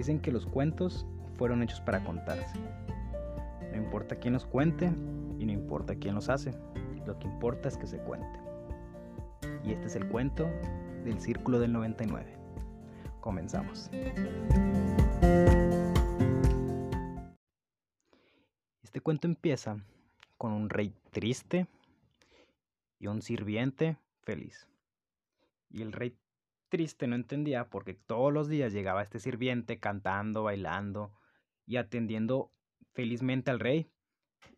Dicen que los cuentos fueron hechos para contarse. No importa quién los cuente y no importa quién los hace. Lo que importa es que se cuente. Y este es el cuento del Círculo del 99. Comenzamos. Este cuento empieza con un rey triste y un sirviente feliz. Y el rey triste no entendía porque todos los días llegaba este sirviente cantando, bailando y atendiendo felizmente al rey.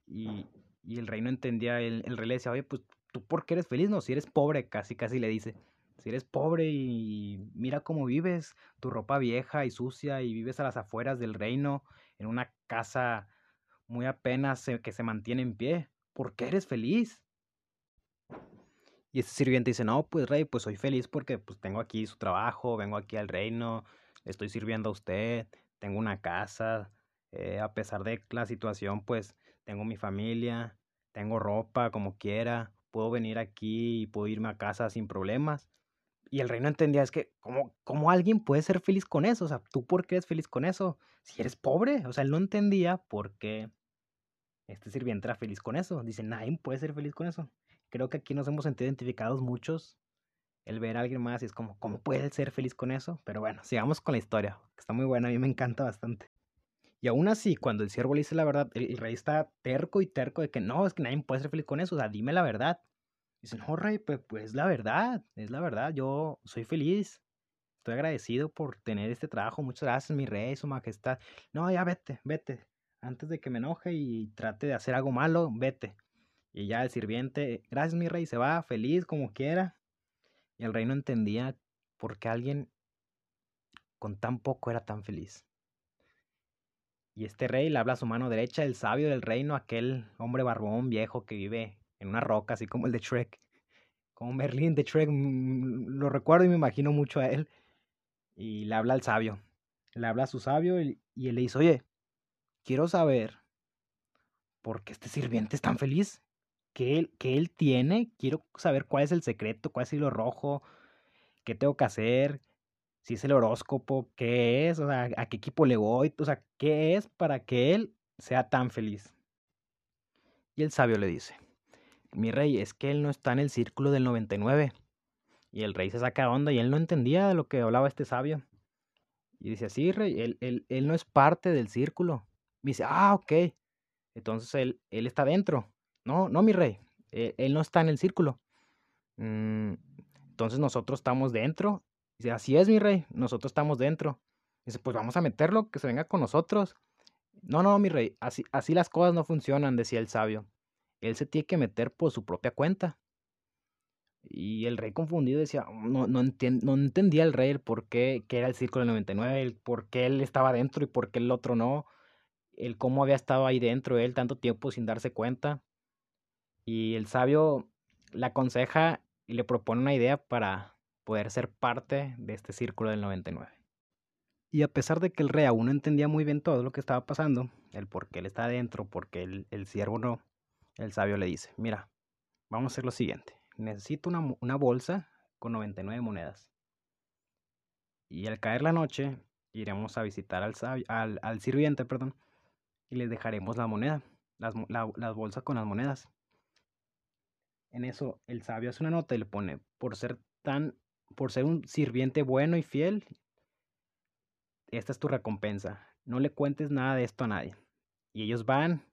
Y, el rey no entendía, el, el, rey le decía, oye, pues tú por qué eres feliz, no, si eres pobre, casi casi le dice, si eres pobre y mira cómo vives, tu ropa vieja y sucia y vives a las afueras del reino, en una casa muy apenas que se mantiene en pie, ¿por qué eres feliz? Y este sirviente dice, no, pues rey, pues soy feliz porque pues tengo aquí su trabajo, vengo aquí al reino, estoy sirviendo a usted, tengo una casa, eh, a pesar de la situación, pues tengo mi familia, tengo ropa como quiera, puedo venir aquí y puedo irme a casa sin problemas. Y el rey no entendía, es que, ¿cómo, ¿cómo alguien puede ser feliz con eso? O sea, ¿tú por qué eres feliz con eso? Si eres pobre. O sea, él no entendía por qué este sirviente era feliz con eso. Dice, nadie puede ser feliz con eso. Creo que aquí nos hemos sentido identificados muchos. El ver a alguien más y es como, ¿cómo puede ser feliz con eso? Pero bueno, sigamos con la historia, está muy buena, a mí me encanta bastante. Y aún así, cuando el siervo le dice la verdad, el, rey está terco y terco de que no, es que nadie puede ser feliz con eso, o sea, dime la verdad. Dice, no, rey, pues, pues la verdad, es la verdad, yo soy feliz, estoy agradecido por tener este trabajo, muchas gracias, mi rey, su majestad. No, ya vete, vete, antes de que me enoje y trate de hacer algo malo, vete. Y ya el sirviente, gracias mi rey, se va feliz como quiera. Y el rey no entendía por qué alguien con tan poco era tan feliz. Y este rey le habla a su mano derecha, el sabio del reino, aquel hombre barbón viejo que vive en una roca, así como el de Shrek. Como Merlin de Shrek, mm, lo recuerdo y me imagino mucho a él. Y le habla al sabio. Le habla a su sabio y, él le dice, oye, quiero saber por qué este sirviente es tan feliz. ¿Qué él, él tiene? Quiero saber cuál es el secreto, cuál es el hilo rojo, qué tengo que hacer, si es el horóscopo, qué es, o sea, a qué equipo le voy, o sea, qué es para que él sea tan feliz. Y el sabio le dice, mi rey, es que él no está en el círculo del 99. Y el rey se saca onda y él no entendía de lo que hablaba este sabio. Y dice, sí, rey, él, él, él no es parte del círculo. Me dice, ah, ok. Entonces él, él está dentro. No, no, mi rey, él, él no está en el círculo. Mm, entonces nosotros estamos dentro. Dice, así es, mi rey, nosotros estamos dentro. Dice, pues vamos a meterlo, que se venga con nosotros. No, no, mi rey, así, así las cosas no funcionan, decía el sabio él se tiene que meter por su propia cuenta. Y el rey confundido decía, no, no, no entendía el rey el por qué que era el círculo del 99, el por qué él estaba dentro y por qué el otro no, el cómo había estado ahí dentro él tanto tiempo sin darse cuenta. Y el sabio le aconseja y le propone una idea para poder ser parte de este círculo del 99. Y a pesar de que el rey aún no entendía muy bien todo lo que estaba pasando, el por qué él está adentro, por qué el, el siervo no, el sabio le dice, mira, vamos a hacer lo siguiente. Necesito una, bolsa con 99 monedas. Y al caer la noche, iremos a visitar al, al, sirviente, perdón, y le dejaremos la moneda, las, las bolsas con las monedas. En eso, el sabio hace una nota y le pone, por ser tan, por ser un sirviente bueno y fiel, esta es tu recompensa. No le cuentes nada de esto a nadie. Y ellos van,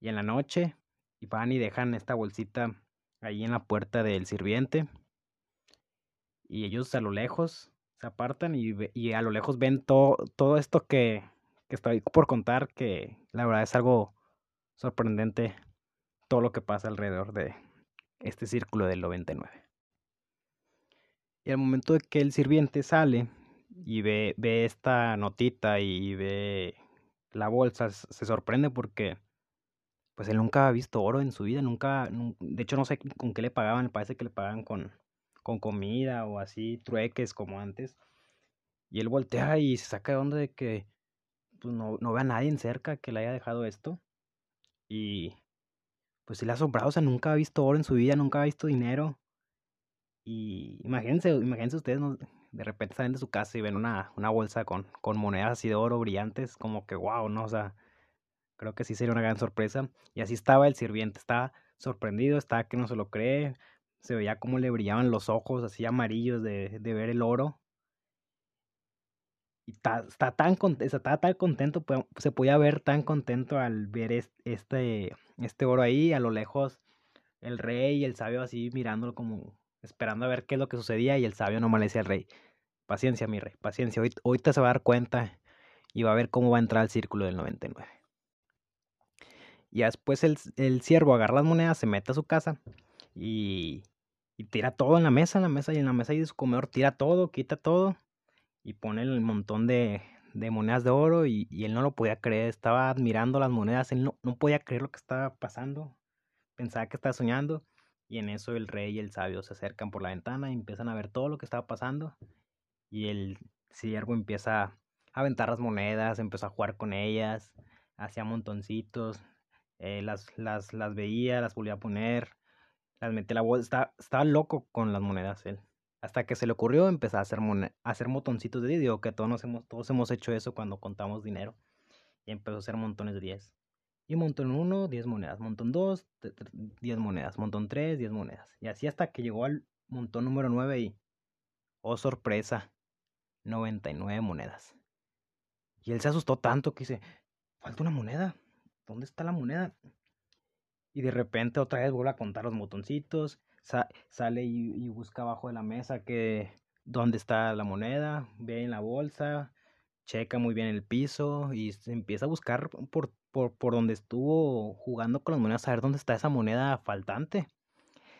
y en la noche y van y dejan esta bolsita ahí en la puerta del sirviente. Y ellos a lo lejos se apartan y, y a lo lejos ven todo, todo esto que, que estoy por contar, que la verdad es algo sorprendente todo lo que pasa alrededor de este círculo del 99. Y al momento de que el sirviente sale y ve, ve esta notita y ve la bolsa, se sorprende porque pues él nunca ha visto oro en su vida, nunca, de hecho no sé con qué le pagaban, parece que le pagaban con, con comida o así, trueques como antes. Y él voltea y se saca de onda de que pues, no, no ve a nadie cerca que le haya dejado esto. Y pues se le ha asombrado, o sea, nunca ha visto oro en su vida, nunca ha visto dinero. Y imagínense, imagínense ustedes, de repente salen de su casa y ven una, una bolsa con, con monedas así de oro brillantes, como que wow, ¿no? O sea, creo que sí sería una gran sorpresa. Y así estaba el sirviente, estaba sorprendido, estaba que no se lo cree, se veía como le brillaban los ojos así amarillos de, de ver el oro. Y está, tan, contento, se podía ver tan contento al ver este, este oro ahí, a lo lejos, el rey y el sabio así mirándolo como esperando a ver qué es lo que sucedía y el sabio no le decía al rey, paciencia mi rey, paciencia, ahorita se va a dar cuenta y va a ver cómo va a entrar al círculo del 99. Y después el, el siervo agarra las monedas, se mete a su casa y, y tira todo en la mesa, en la mesa y en la mesa y de su comedor tira todo, quita todo y pone el montón de, de monedas de oro y, y, él no lo podía creer, estaba admirando las monedas, él no, no podía creer lo que estaba pasando, pensaba que estaba soñando y en eso el rey y el sabio se acercan por la ventana y empiezan a ver todo lo que estaba pasando y el siervo empieza a aventar las monedas, empezó a jugar con ellas, hacía montoncitos, eh, las, las, las veía, las volvía a poner, las metía la bolsa, estaba, loco con las monedas él. Hasta que se le ocurrió empezar a hacer, a hacer montoncitos de 10. Digo que todos, hemos, todos hemos hecho eso cuando contamos dinero. Y empezó a hacer montones de 10. Y montón 1, 10 monedas. Montón 2, 10 monedas. Montón 3, 10 monedas. Y así hasta que llegó al montón número 9 y... Oh, sorpresa. 99 monedas. Y él se asustó tanto que dice, falta una moneda. ¿Dónde está la moneda? Y de repente otra vez vuelve a contar los sale y, busca abajo de la mesa que dónde está la moneda, ve en la bolsa, checa muy bien el piso y se empieza a buscar por, por, por donde estuvo jugando con las monedas a ver dónde está esa moneda faltante.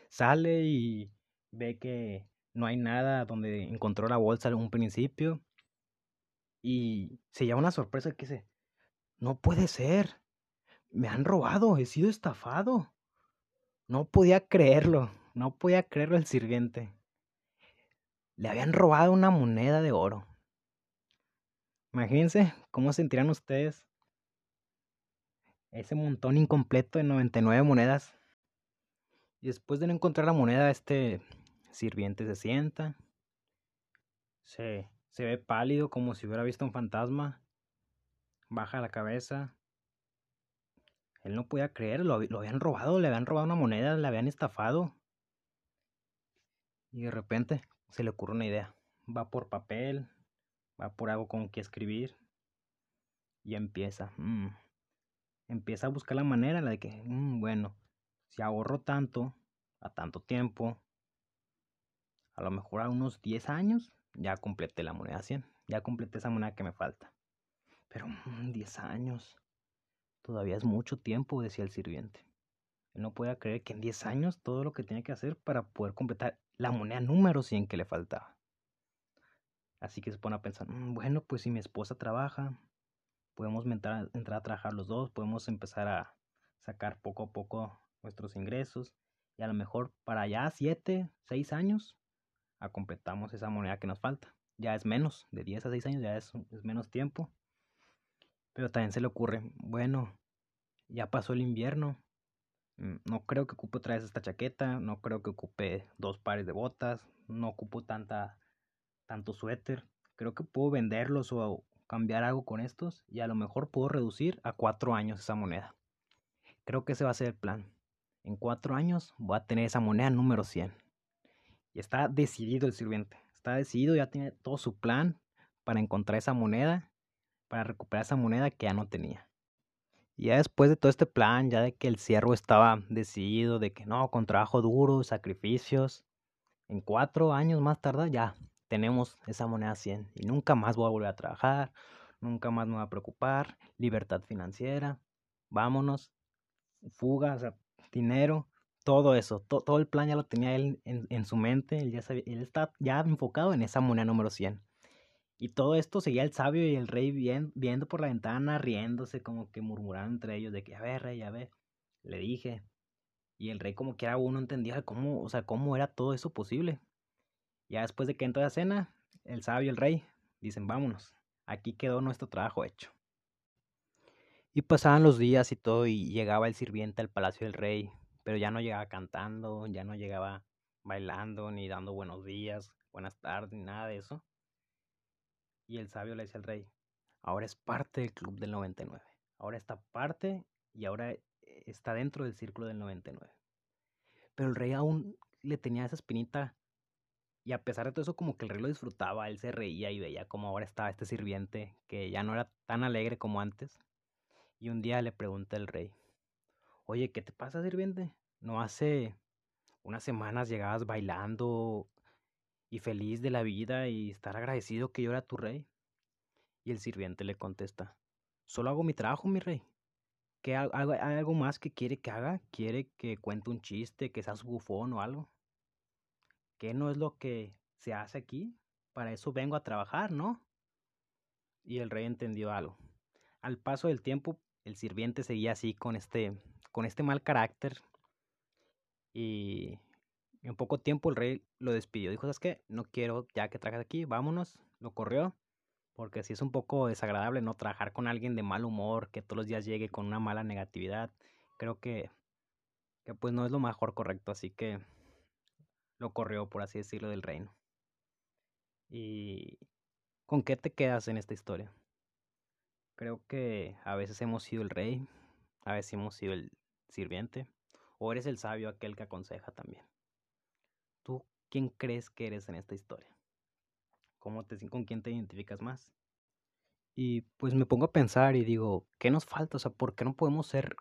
Sale y ve que no hay nada donde encontró la bolsa en un principio y se lleva una sorpresa que dice, no puede ser, me han robado, he sido estafado. No podía creerlo, no podía creerlo el sirviente. Le habían robado una moneda de oro. Imagínense cómo sentirán ustedes ese montón incompleto de 99 monedas. Y después de no encontrar la moneda, este sirviente se sienta. Se, se ve pálido como si hubiera visto un fantasma. Baja la cabeza. Él no podía creer, lo, lo habían robado, le habían robado una moneda, le habían estafado. Y de repente se le ocurre una idea. Va por papel, va por algo con que escribir. Y empieza. Mm, empieza a buscar la manera, la de que, mm, bueno, si ahorro tanto, a tanto tiempo, a lo mejor a unos 10 años, ya completé la moneda 100. Ya completé esa moneda que me falta. Pero 10 mm, años. Todavía es mucho tiempo, decía el sirviente. No podía creer que en 10 años todo lo que tenía que hacer para poder completar la moneda número 100 que le faltaba. Así que se pone a pensar, mm, bueno, pues si mi esposa trabaja, podemos entrar, a trabajar los dos, podemos empezar a sacar poco a poco nuestros ingresos y a lo mejor para ya 7, 6 años a completamos esa moneda que nos falta. Ya es menos, de 10 a 6 años ya es, es menos tiempo. Pero también se le ocurre, bueno, ya pasó el invierno. Mm, no creo que ocupe otra vez esta chaqueta, no creo que ocupe dos pares de botas, no ocupo tanta, tanto suéter. Creo que puedo venderlos o cambiar algo con estos y a lo mejor puedo reducir a cuatro años esa moneda. Creo que ese va a ser el plan. En cuatro años voy a tener esa moneda número 100. Y está decidido el sirviente. Está decidido, ya tiene todo su plan para encontrar esa moneda, para recuperar esa moneda que ya no tenía. Y ya después de todo este plan, ya de que el ciervo estaba decidido, de que no, con trabajo duro, sacrificios, en cuatro años más tarde ya tenemos esa moneda 100 y nunca más voy a volver a trabajar, nunca más me voy a preocupar, libertad financiera, vámonos, fuga, dinero, todo eso, todo el plan ya lo tenía él en, su mente, él ya sabía, él está ya enfocado en esa moneda número 100. Y todo esto seguía el sabio y el rey viendo por la ventana, riéndose, como que murmurando entre ellos de que, a ver, rey, a ver, le dije. Y el rey como que era uno entendía cómo, o sea, cómo era todo eso posible. Ya después de que entró la cena, el sabio y el rey dicen, vámonos, aquí quedó nuestro trabajo hecho. Y pasaban los días y todo, y llegaba el sirviente al palacio del rey, pero ya no llegaba cantando, ya no llegaba bailando, ni dando buenos días, buenas tardes, ni nada de eso. Y el sabio le dice al rey, ahora es parte del club del 99. Ahora está parte y ahora eh, está dentro del círculo del 99. Pero el rey aún le tenía esa espinita y a pesar de todo eso como que el rey lo disfrutaba, él se reía y veía como ahora estaba este sirviente que ya no era tan alegre como antes. Y un día le pregunta el rey, oye, ¿qué te pasa sirviente? ¿No hace unas semanas llegabas bailando y feliz de la vida y estar agradecido que yo era tu rey? Y el sirviente le contesta, solo hago mi trabajo, mi rey. ¿Qué, hay algo más que quiere que haga? ¿Quiere que cuente un chiste, que sea su bufón o algo? ¿Qué no es lo que se hace aquí? Para eso vengo a trabajar, ¿no? Y el rey entendió algo. Al paso del tiempo, el sirviente seguía así con este, con este mal carácter. Y en poco tiempo el rey lo despidió. Dijo, ¿sabes qué? No quiero ya que trabajes aquí, vámonos. Lo corrió. Porque si es un poco desagradable no trabajar con alguien de mal humor, que todos los días llegue con una mala negatividad. Creo que, que pues no es lo mejor correcto. Así que lo corrió, por así decirlo, del reino. ¿Y con qué te quedas en esta historia? Creo que a veces hemos sido el rey, a veces hemos sido el sirviente, o eres el sabio aquel que aconseja también. ¿Tú quién crees que eres en esta historia? ¿Cómo te, ¿Con quién te identificas más? Y pues me pongo a pensar y digo, ¿qué nos falta? O sea, ¿por qué no podemos ser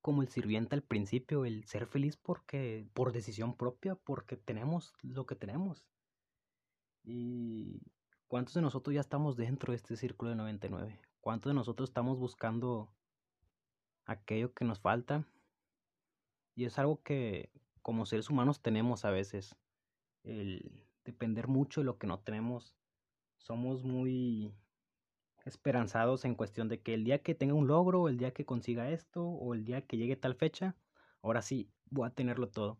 como el sirviente al principio, el ser feliz porque por decisión propia, porque tenemos lo que tenemos? Y ¿cuántos de nosotros ya estamos dentro de este círculo de 99? ¿Cuántos de nosotros estamos buscando aquello que nos falta? Y es algo que como seres humanos tenemos a veces, el depender mucho de lo que no tenemos. Somos muy esperanzados en cuestión de que el día que tenga un logro, el día que consiga esto, o el día que llegue tal fecha, ahora sí voy a tenerlo todo.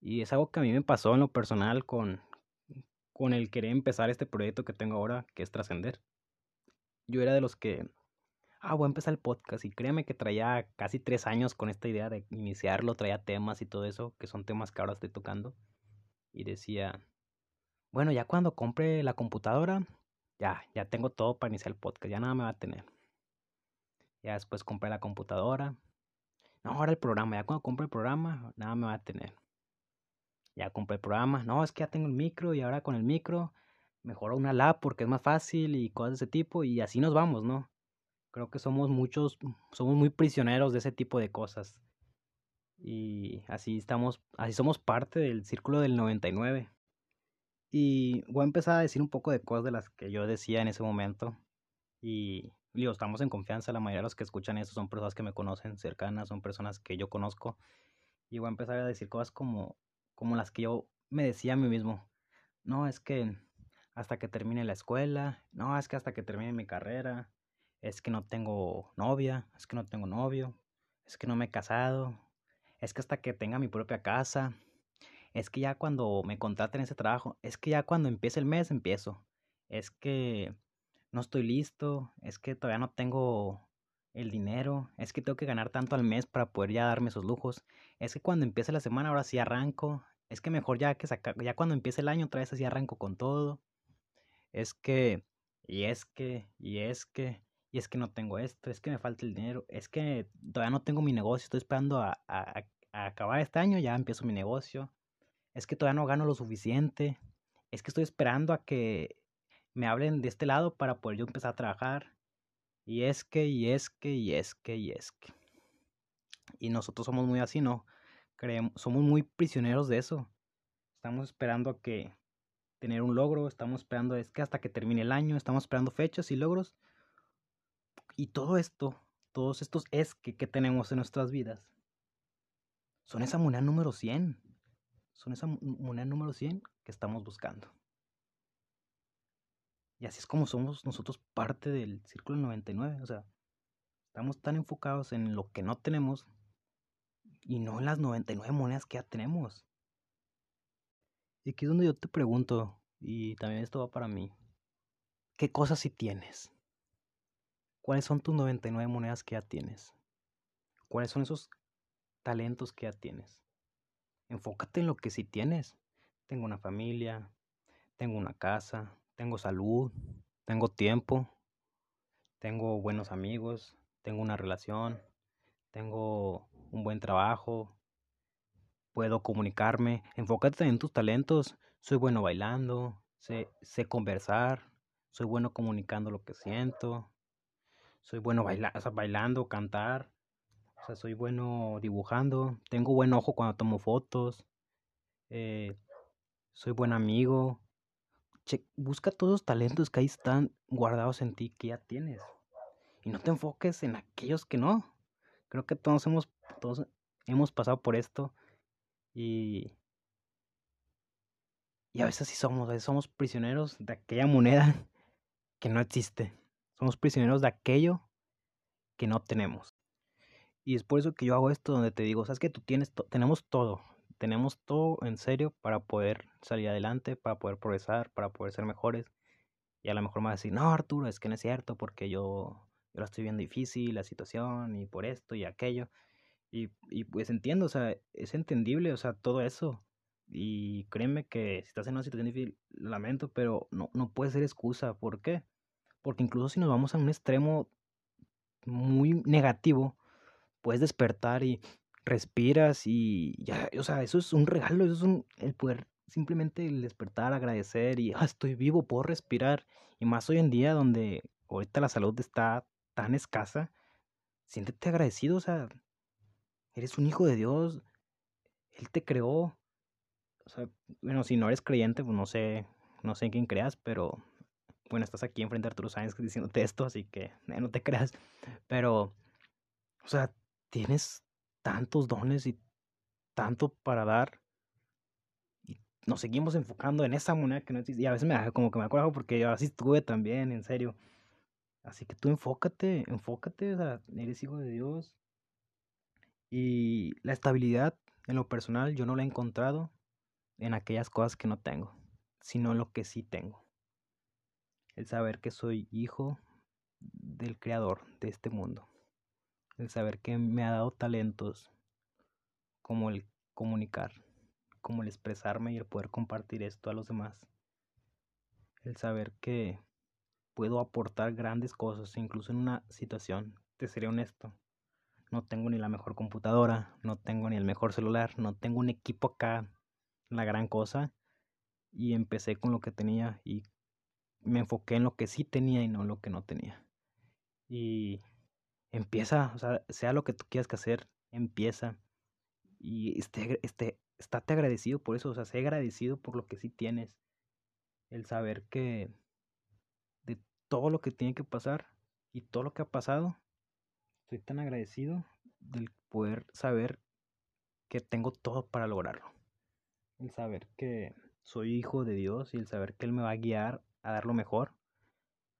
Y es algo que a mí me pasó en lo personal con, con el querer empezar este proyecto que tengo ahora, que es trascender yo era de los que, ah, voy a empezar el podcast y créeme que traía casi tres años con esta idea de iniciarlo, traía temas y todo eso, que son temas que ahora estoy tocando. Y decía, bueno, ya cuando compre la computadora, ya, ya tengo todo para iniciar el podcast, ya nada me va a tener. Ya después compré la computadora. No, ahora el programa, ya cuando compre el programa, nada me va a tener. Ya compré el programa. No, es que ya tengo el micro y ahora con el micro mejor una lab porque es más fácil y cosas de ese tipo y así nos vamos, ¿no? Creo que somos muchos, somos muy prisioneros de ese tipo de cosas. Y así estamos, así somos parte del círculo del 99. Y voy a empezar a decir un poco de cosas de las que yo decía en ese momento. Y digo, estamos en confianza, la mayoría de los que escuchan esto son personas que me conocen cercanas, son personas que yo conozco. Y voy a empezar a decir cosas como, como las que yo me decía a mí mismo. No, es que hasta que termine la escuela, no, es que hasta que termine mi carrera, es que no tengo novia, es que no tengo novio, es que no me he casado, es que hasta que tenga mi propia casa, es que ya cuando me contraten ese trabajo, es que ya cuando empiece el mes empiezo, es que no estoy listo, es que todavía no tengo el dinero, es que tengo que ganar tanto al mes para poder ya darme esos lujos, es que cuando empiece la semana ahora sí arranco, es que mejor ya que saca, ya cuando empiece el año otra vez así arranco con todo es que, y es que, y es que, y es que no tengo esto, es que me falta el dinero, es que todavía no tengo mi negocio, estoy esperando a, acabar este año, ya empiezo mi negocio, es que todavía no gano lo suficiente, es que estoy esperando a que me hablen de este lado para poder yo empezar a trabajar, y es que, y es que, y es que, y es que. Y nosotros somos muy así, ¿no? Creemos, somos muy prisioneros de eso. Estamos esperando a que tener un logro, estamos esperando, es que hasta que termine el año, estamos esperando fechas y logros. Y todo esto, todos estos es que, que tenemos en nuestras vidas, son esa moneda número 100. Son esa moneda número 100 que estamos buscando. Y así es como somos nosotros parte del círculo 99. O sea, estamos tan enfocados en lo que no tenemos y no en las 99 monedas que ya tenemos. Y aquí es donde yo te pregunto, y también esto va para mí, ¿qué cosas sí tienes? ¿Cuáles son tus 99 monedas que ya tienes? ¿Cuáles son esos talentos que ya tienes? Enfócate en lo que sí tienes. tengo una familia, tengo una casa, tengo salud, tengo tiempo, tengo buenos amigos, tengo una relación, tengo un buen trabajo, puedo comunicarme, enfócate en tus talentos, soy bueno bailando, sé, sé conversar, soy bueno comunicando lo que siento, soy bueno baila o sea, bailando, cantar, o sea, soy bueno dibujando, tengo buen ojo cuando tomo fotos, eh, soy buen amigo. Che, busca todos los talentos que ahí están guardados en ti que ya tienes. Y no te enfoques en aquellos que no. Creo que todos hemos, todos hemos pasado por esto. Y, y a veces sí somos, a veces somos prisioneros de aquella moneda que no existe. Somos prisioneros de aquello que no tenemos. Y es por eso que yo hago esto donde te digo, sabes que tú tienes, tenemos todo, tenemos todo en serio para poder salir adelante, para poder progresar, para poder ser mejores. Y a lo mejor me vas a decir, no, Arturo, es que no es cierto porque yo, yo la estoy viendo difícil, la situación, y por esto y aquello. Y, y pues entiendo, o sea, es entendible, o sea, todo eso. Y créeme que si estás en una situación difícil, lamento, pero no, no puede ser excusa. ¿Por qué? Porque incluso si nos vamos a un extremo muy negativo, puedes despertar y respiras y ya, o sea, eso es un regalo, eso es un, el poder simplemente despertar, agradecer y ah, estoy vivo, puedo respirar. Y más hoy en día donde ahorita la salud está tan escasa, siéntete agradecido, o sea, eres un hijo de Dios, Él te creó. O sea, bueno, si no eres creyente, pues no sé, no sé en quién creas, pero bueno, estás aquí enfrente de Arturo Sáenz diciéndote esto, así que eh, no te creas. Pero, o sea, tienes tantos dones y tanto para dar. Y nos seguimos enfocando en esa moneda que no existe. Y a veces me da como que me acuerdo porque yo así estuve también, en serio. Así que tú enfócate, enfócate, o sea, eres hijo de Dios. Y la estabilidad en lo personal yo no la he encontrado en aquellas cosas que no tengo, sino en lo que sí tengo. El saber que soy hijo del creador de este mundo el saber que me ha dado talentos como el comunicar, como el expresarme y el poder compartir esto a los demás. El saber que puedo aportar grandes cosas, incluso en una situación, te seré honesto. No tengo ni la mejor computadora, no tengo ni el mejor celular, no tengo un equipo acá, la gran cosa. Y empecé con lo que tenía y me enfoqué en lo que sí tenía y no en lo que no tenía. Y empieza, o sea, sea lo que tú quieras que hacer, empieza. Y esté, esté, estate agradecido por eso, o sea, sé agradecido por lo que sí tienes. El saber que de todo lo que tiene que pasar y todo lo que ha pasado, estoy tan agradecido del poder saber que tengo todo para lograrlo. El saber que soy hijo de Dios y el saber que Él me va a guiar a dar lo mejor,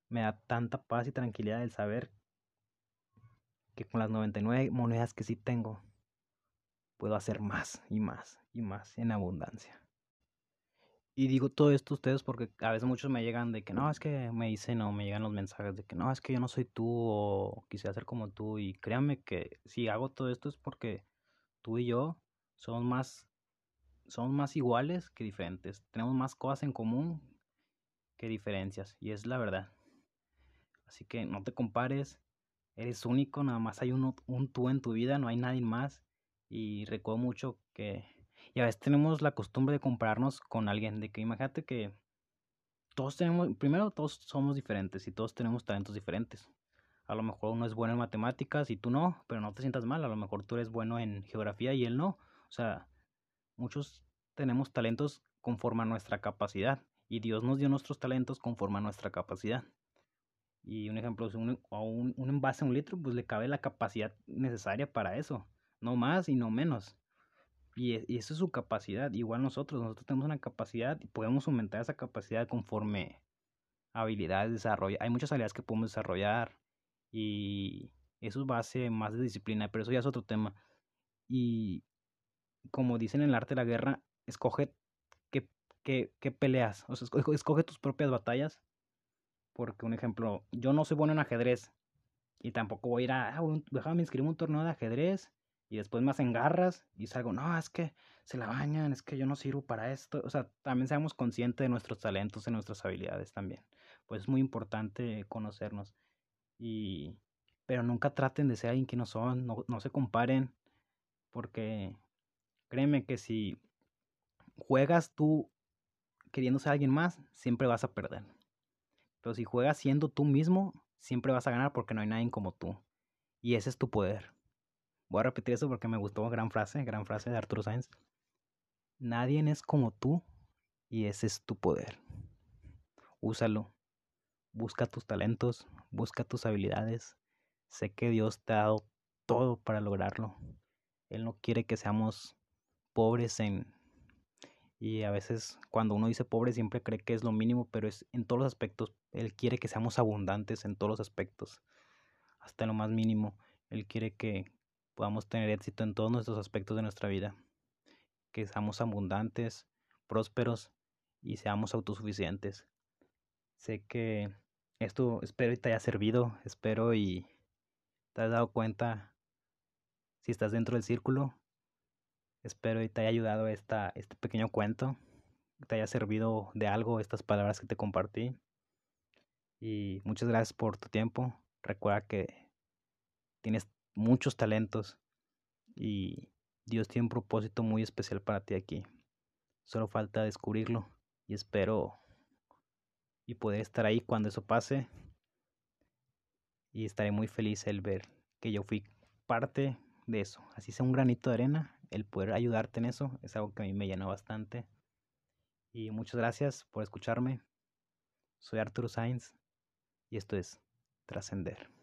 me da tanta paz y tranquilidad el saber que con las 99 monedas que sí tengo, puedo hacer más y más y más en abundancia. Y digo todo esto a ustedes porque a veces muchos me llegan de que no, es que me dicen o me llegan los mensajes de que no, es que yo no soy tú o quisiera ser como tú. Y créanme que si hago todo esto es porque tú y yo somos más, somos más iguales que diferentes. Tenemos más cosas en común diferencias. Y es la verdad. Así que no te compares, eres único, nada más hay uno, un tú en tu vida, no hay nadie más. Y recuerdo mucho que, y a veces tenemos la costumbre de compararnos con alguien, de que imagínate que todos tenemos, primero todos somos diferentes y todos tenemos talentos diferentes. A lo mejor uno es bueno en matemáticas y tú no, pero no te sientas mal, a lo mejor tú eres bueno en geografía y él no. O sea, muchos tenemos talentos conforme a nuestra capacidad y Dios nos dio nuestros talentos conforme a nuestra capacidad. Y un ejemplo, un, un, un envase a un litro, pues le cabe la capacidad necesaria para eso. No más y no menos. Y, e, y eso es su capacidad. Igual nosotros, nosotros tenemos una capacidad y podemos aumentar esa capacidad conforme habilidades desarrolla. Hay muchas habilidades que podemos desarrollar y eso es base más de disciplina, pero eso ya es otro tema. Y como dicen en el arte de la guerra, escoge qué, peleas, o sea, escoge, tus propias batallas porque, un ejemplo, yo no soy bueno en ajedrez. Y tampoco voy a ir a, ah, déjame inscribir un torneo de ajedrez. y después me hacen garras y salgo, no, es que se la bañan, es que yo no sirvo para esto. O sea, también seamos conscientes de nuestros talentos, de nuestras habilidades también. Pues es muy importante conocernos. Y, pero nunca traten de ser alguien que no son, no, no se comparen, porque créeme que si juegas tú queriendo ser alguien más, siempre vas a perder. Pero si juegas siendo tú mismo, siempre vas a ganar porque no hay nadie como tú. Y ese es tu poder. Voy a repetir eso porque me gustó, gran frase, gran frase de Arturo Sainz. Nadie es como tú y ese es tu poder. Úsalo. Busca tus talentos, busca tus habilidades. Sé que Dios te ha dado todo para lograrlo. Él no quiere que seamos pobres en... Y a veces cuando uno dice pobre siempre cree que es lo mínimo, pero es en todos los aspectos. Él quiere que seamos abundantes en todos los aspectos, hasta lo más mínimo. Él quiere que podamos tener éxito en todos nuestros aspectos de nuestra vida. Que seamos abundantes, prósperos y seamos autosuficientes. Sé que esto espero y te haya servido, espero y te has dado cuenta si estás dentro del círculo. Espero y te haya ayudado esta, este pequeño cuento, te haya servido de algo estas palabras que te compartí. Y muchas gracias por tu tiempo. Recuerda que tienes muchos talentos y Dios tiene un propósito muy especial para ti aquí. Solo falta descubrirlo y espero y poder estar ahí cuando eso pase. Y estaré muy feliz el ver que yo fui parte de eso. Así sea un granito de arena, el poder ayudarte en eso es algo que a mí me llena bastante. Y muchas gracias por escucharme. Soy Arturo Sainz y esto es Trascender.